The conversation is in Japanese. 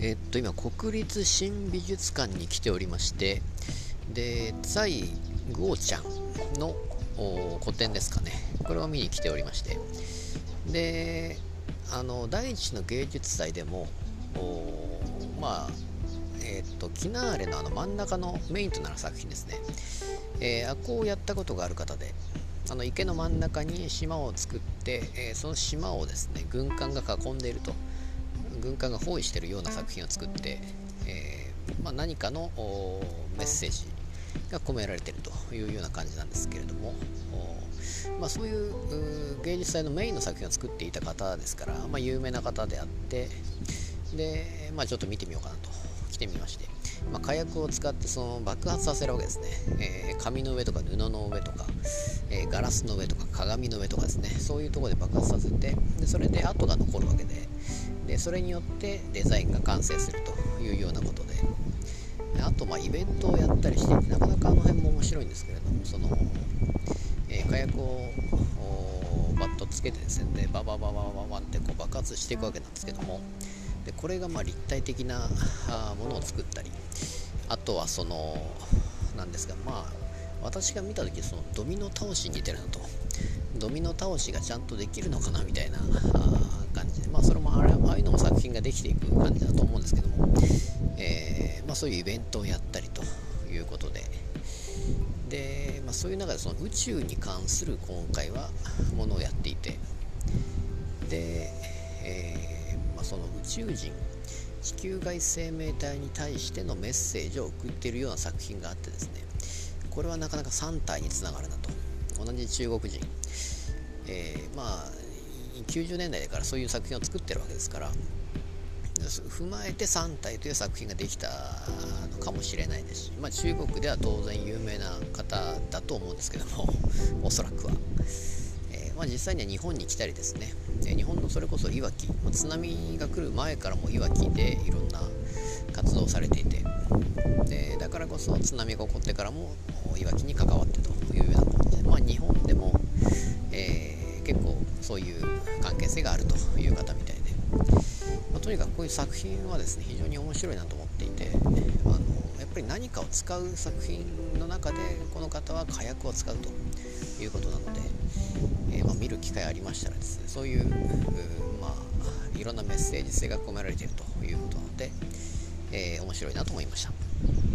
えっと今国立新美術館に来ておりましてで在グオちゃんの個展ですかね。これを見に来ておりまして。であの第一の芸術祭でもまあえっ、とキナーレのあの真ん中のメインとなる作品ですね、えー、あこうやったことがある方であの池の真ん中に島を作って、えー、その島をですね軍艦が囲んでいると。軍艦が包囲しているような作品を作って、えー、まあ、何かのメッセージが込められているというような感じなんですけれども、まあ、そういう芸術祭のメインの作品を作っていた方ですから、まあ、有名な方であってで、まあ、ちょっと見てみようかなと来てみまして、ま、火薬を使ってその爆発させるわけですね、えー、紙の上とか布の上とか、えー、ガラスの上とか鏡の上とかですね。そういうとこで爆発させてでそれで跡が残るわけででそれによってデザインが完成するというようなことで。あとまあイベントをやったりしていてなかなかあの辺も面白いんですけれどもその、えー、火薬をバッとつけてですねでババババババってこう爆発していくわけなんですけどもでこれがま立体的なものを作ったりあとはそのなんですがまあ私が見た時そのドミノ倒しに似てるなと。ドミノ倒しがちゃんとできるのかなみたいな感じでまあそれもあれああいうのも作品ができていく感じだと思うんですけども、えー、まあ、そういうイベントをやったりということで。で、まあ、そういう中でその宇宙に関する今回はものをやっていて。で、えー、ま、その宇宙人地球外生命体に対してのメッセージを送っているような作品があってですね。これはなかなか3体につながるなと。同じ中国人、えー、まあ90年代だからそういう作品を作ってるわけですから踏まえて3体という作品ができたのかもしれないですし、まあ、中国では当然有名な方だと思うんですけども おそらくは、えー、まあ、実際には日本に来たりですね。え日本のそれこそいわきま津波が来る前からもいわきでいろんな活動をされていてでだからこそ津波が起こってからもいわきに関わってというようなことで、まあ、日本でも、えー、そういう関係性があるという方みたいで、まあ、とにかくこういう作品はですね非常に面白いなと思っていてあのやっぱり何かを使う作品の中でこの方は火薬を使うということなので、えー、まあ、見る機会ありましたらですねそういうまあいろんなメッセージ性が込められているということなので、えー、面白いなと思いました。